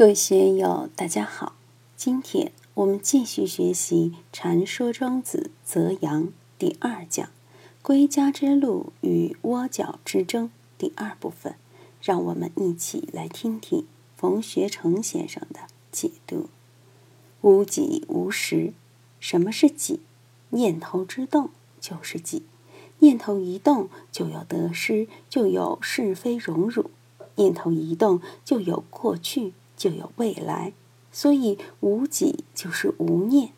各位学友，大家好！今天我们继续学习《禅说庄子·泽阳》第二讲“归家之路与窝角之争”第二部分。让我们一起来听听冯学成先生的解读：“无己无实，什么是己？念头之动就是己。念头一动，就有得失，就有是非荣辱；念头一动，就有过去。”就有未来，所以无己就是无念。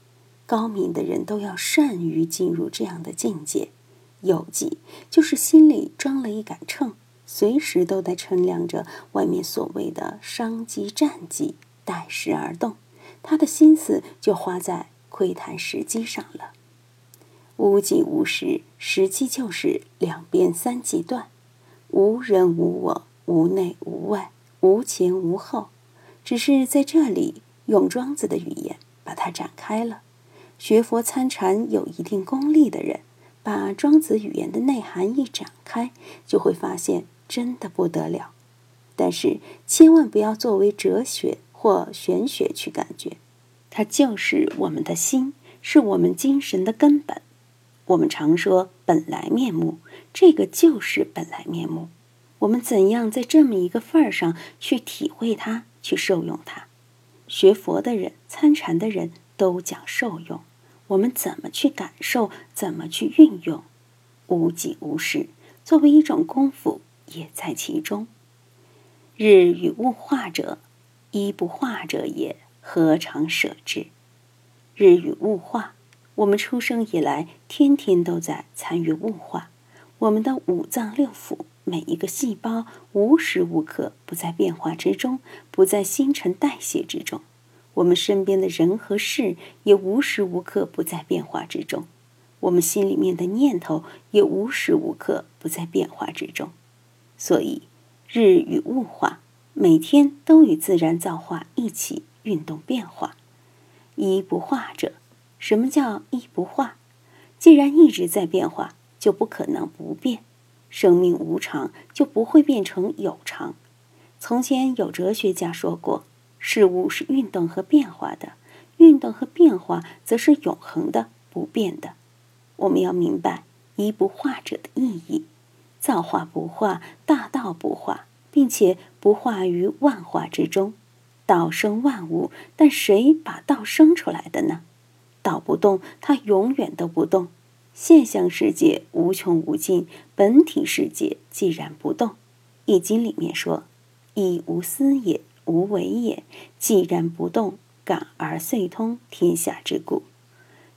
高明的人都要善于进入这样的境界。有己就是心里装了一杆秤，随时都在称量着外面所谓的商机战机，待时而动。他的心思就花在窥探时机上了。无己无实，时机就是两边三极断，无人无我，无内无外，无前无后。只是在这里用庄子的语言把它展开了。学佛参禅有一定功力的人，把庄子语言的内涵一展开，就会发现真的不得了。但是千万不要作为哲学或玄学去感觉，它就是我们的心，是我们精神的根本。我们常说本来面目，这个就是本来面目。我们怎样在这么一个份儿上去体会它？去受用它，学佛的人、参禅的人都讲受用。我们怎么去感受？怎么去运用？无己无事，作为一种功夫，也在其中。日与物化者，一不化者也，何尝舍之？日与物化，我们出生以来，天天都在参与物化，我们的五脏六腑。每一个细胞无时无刻不在变化之中，不在新陈代谢之中。我们身边的人和事也无时无刻不在变化之中。我们心里面的念头也无时无刻不在变化之中。所以，日与物化，每天都与自然造化一起运动变化。一不化者，什么叫一不化？既然一直在变化，就不可能不变。生命无常，就不会变成有常。从前有哲学家说过，事物是运动和变化的，运动和变化则是永恒的、不变的。我们要明白“一不化者”的意义：造化不化，大道不化，并且不化于万化之中。道生万物，但谁把道生出来的呢？道不动，它永远都不动。现象世界无穷无尽，本体世界既然不动，《易经》里面说：“亦无思也，无为也。既然不动，感而遂通，天下之故。”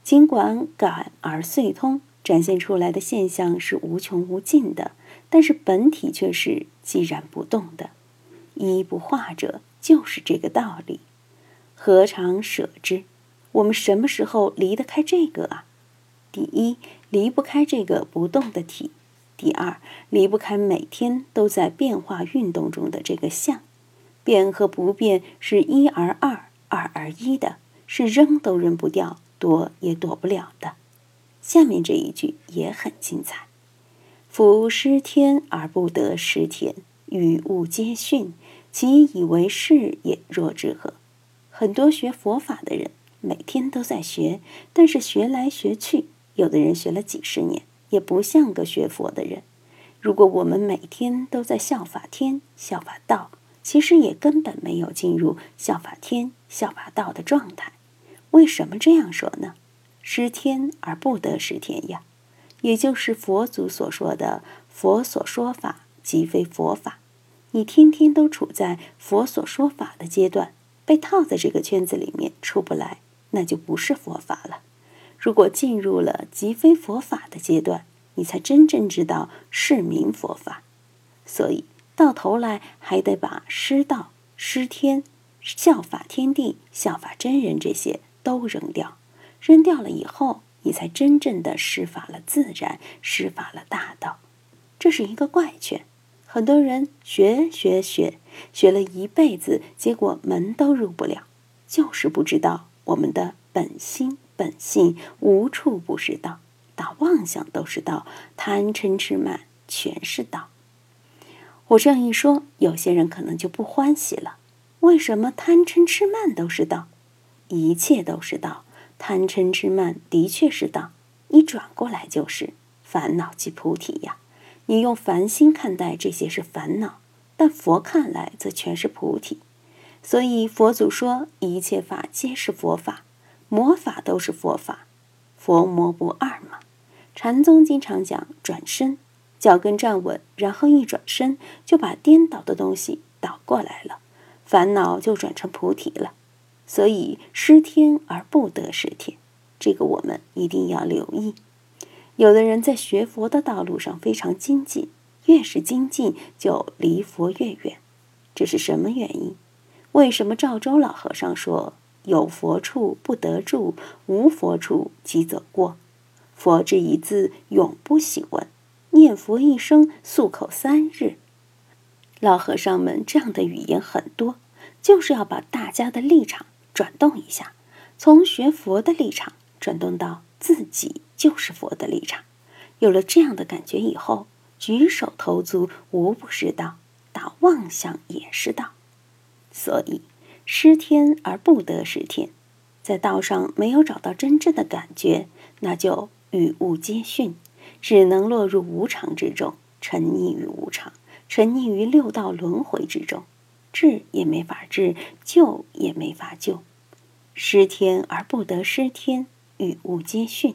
尽管感而遂通展现出来的现象是无穷无尽的，但是本体却是既然不动的。一不化者，就是这个道理。何尝舍之？我们什么时候离得开这个啊？第一，离不开这个不动的体；第二，离不开每天都在变化运动中的这个相。变和不变是一而二，二而一的，是扔都扔不掉，躲也躲不了的。下面这一句也很精彩：“夫失天而不得失天，与物皆训，其以为是也若之何？”很多学佛法的人每天都在学，但是学来学去。有的人学了几十年，也不像个学佛的人。如果我们每天都在效法天、效法道，其实也根本没有进入效法天、效法道的状态。为什么这样说呢？失天而不得失天呀，也就是佛祖所说的“佛所说法即非佛法”。你天天都处在佛所说法的阶段，被套在这个圈子里面出不来，那就不是佛法了。如果进入了即非佛法的阶段，你才真正知道是名佛法。所以到头来还得把师道、师天、效法天地、效法真人这些都扔掉。扔掉了以后，你才真正的施法了自然，施法了大道。这是一个怪圈。很多人学学学，学了一辈子，结果门都入不了，就是不知道我们的本心。本性无处不是道，打妄想都是道，贪嗔痴慢全是道。我这样一说，有些人可能就不欢喜了。为什么贪嗔痴慢都是道？一切都是道，贪嗔痴慢的确是道。你转过来就是烦恼即菩提呀。你用凡心看待这些是烦恼，但佛看来则全是菩提。所以佛祖说，一切法皆是佛法，魔法都是佛法，佛魔不二嘛。禅宗经常讲转身，脚跟站稳，然后一转身，就把颠倒的东西倒过来了，烦恼就转成菩提了。所以失天而不得失天，这个我们一定要留意。有的人在学佛的道路上非常精进，越是精进就离佛越远，这是什么原因？为什么赵州老和尚说“有佛处不得住，无佛处即走过”？佛这一字永不喜闻，念佛一生漱口三日。老和尚们这样的语言很多，就是要把大家的立场转动一下，从学佛的立场转动到自己。就是佛的立场，有了这样的感觉以后，举手投足无不是道，打妄想也是道。所以失天而不得失天，在道上没有找到真正的感觉，那就与物皆殉，只能落入无常之中，沉溺于无常，沉溺于六道轮回之中，治也没法治，救也没法救。失天而不得失天，与物皆殉。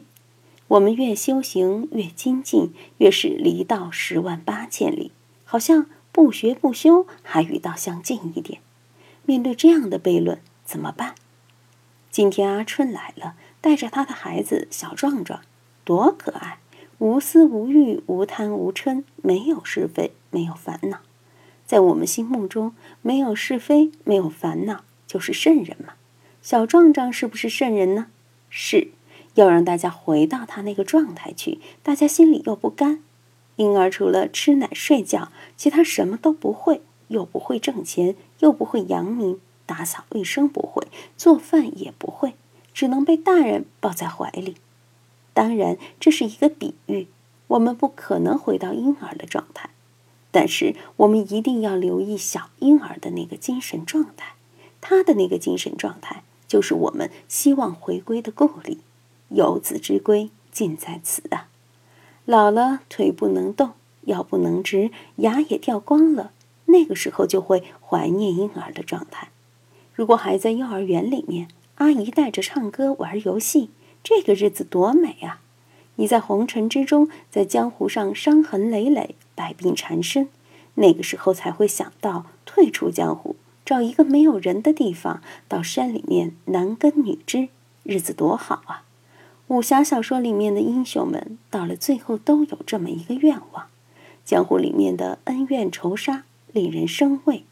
我们越修行越精进，越是离道十万八千里，好像不学不修还与道相近一点。面对这样的悖论，怎么办？今天阿春来了，带着他的孩子小壮壮，多可爱！无私无欲，无贪无嗔，没有是非，没有烦恼。在我们心目中，没有是非，没有烦恼，就是圣人嘛。小壮壮是不是圣人呢？是。要让大家回到他那个状态去，大家心里又不甘。婴儿除了吃奶睡觉，其他什么都不会，又不会挣钱，又不会扬名，打扫卫生不会，做饭也不会，只能被大人抱在怀里。当然，这是一个比喻，我们不可能回到婴儿的状态，但是我们一定要留意小婴儿的那个精神状态，他的那个精神状态就是我们希望回归的故里。游子之归，尽在此啊！老了，腿不能动，腰不能直，牙也掉光了，那个时候就会怀念婴儿的状态。如果还在幼儿园里面，阿姨带着唱歌、玩游戏，这个日子多美啊！你在红尘之中，在江湖上伤痕累累，百病缠身，那个时候才会想到退出江湖，找一个没有人的地方，到山里面男耕女织，日子多好啊！武侠小说里面的英雄们，到了最后都有这么一个愿望。江湖里面的恩怨仇杀令人生畏。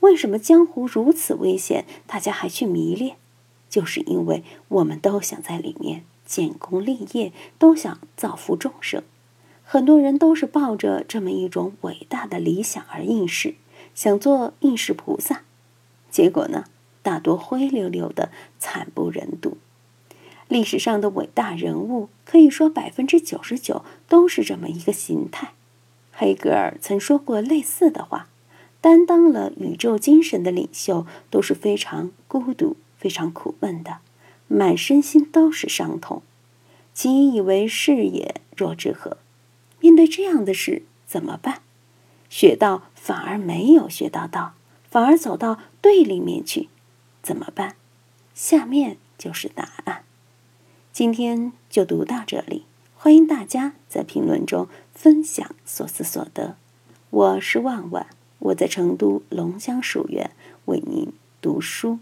为什么江湖如此危险，大家还去迷恋？就是因为我们都想在里面建功立业，都想造福众生。很多人都是抱着这么一种伟大的理想而应试，想做应试菩萨。结果呢，大多灰溜溜的，惨不忍睹。历史上的伟大人物，可以说百分之九十九都是这么一个形态。黑格尔曾说过类似的话：担当了宇宙精神的领袖都是非常孤独、非常苦闷的，满身心都是伤痛。其以为是也，若之何？面对这样的事怎么办？学到反而没有学到道，反而走到对立面去，怎么办？下面就是答案。今天就读到这里，欢迎大家在评论中分享所思所得。我是万万，我在成都龙江书院为您读书。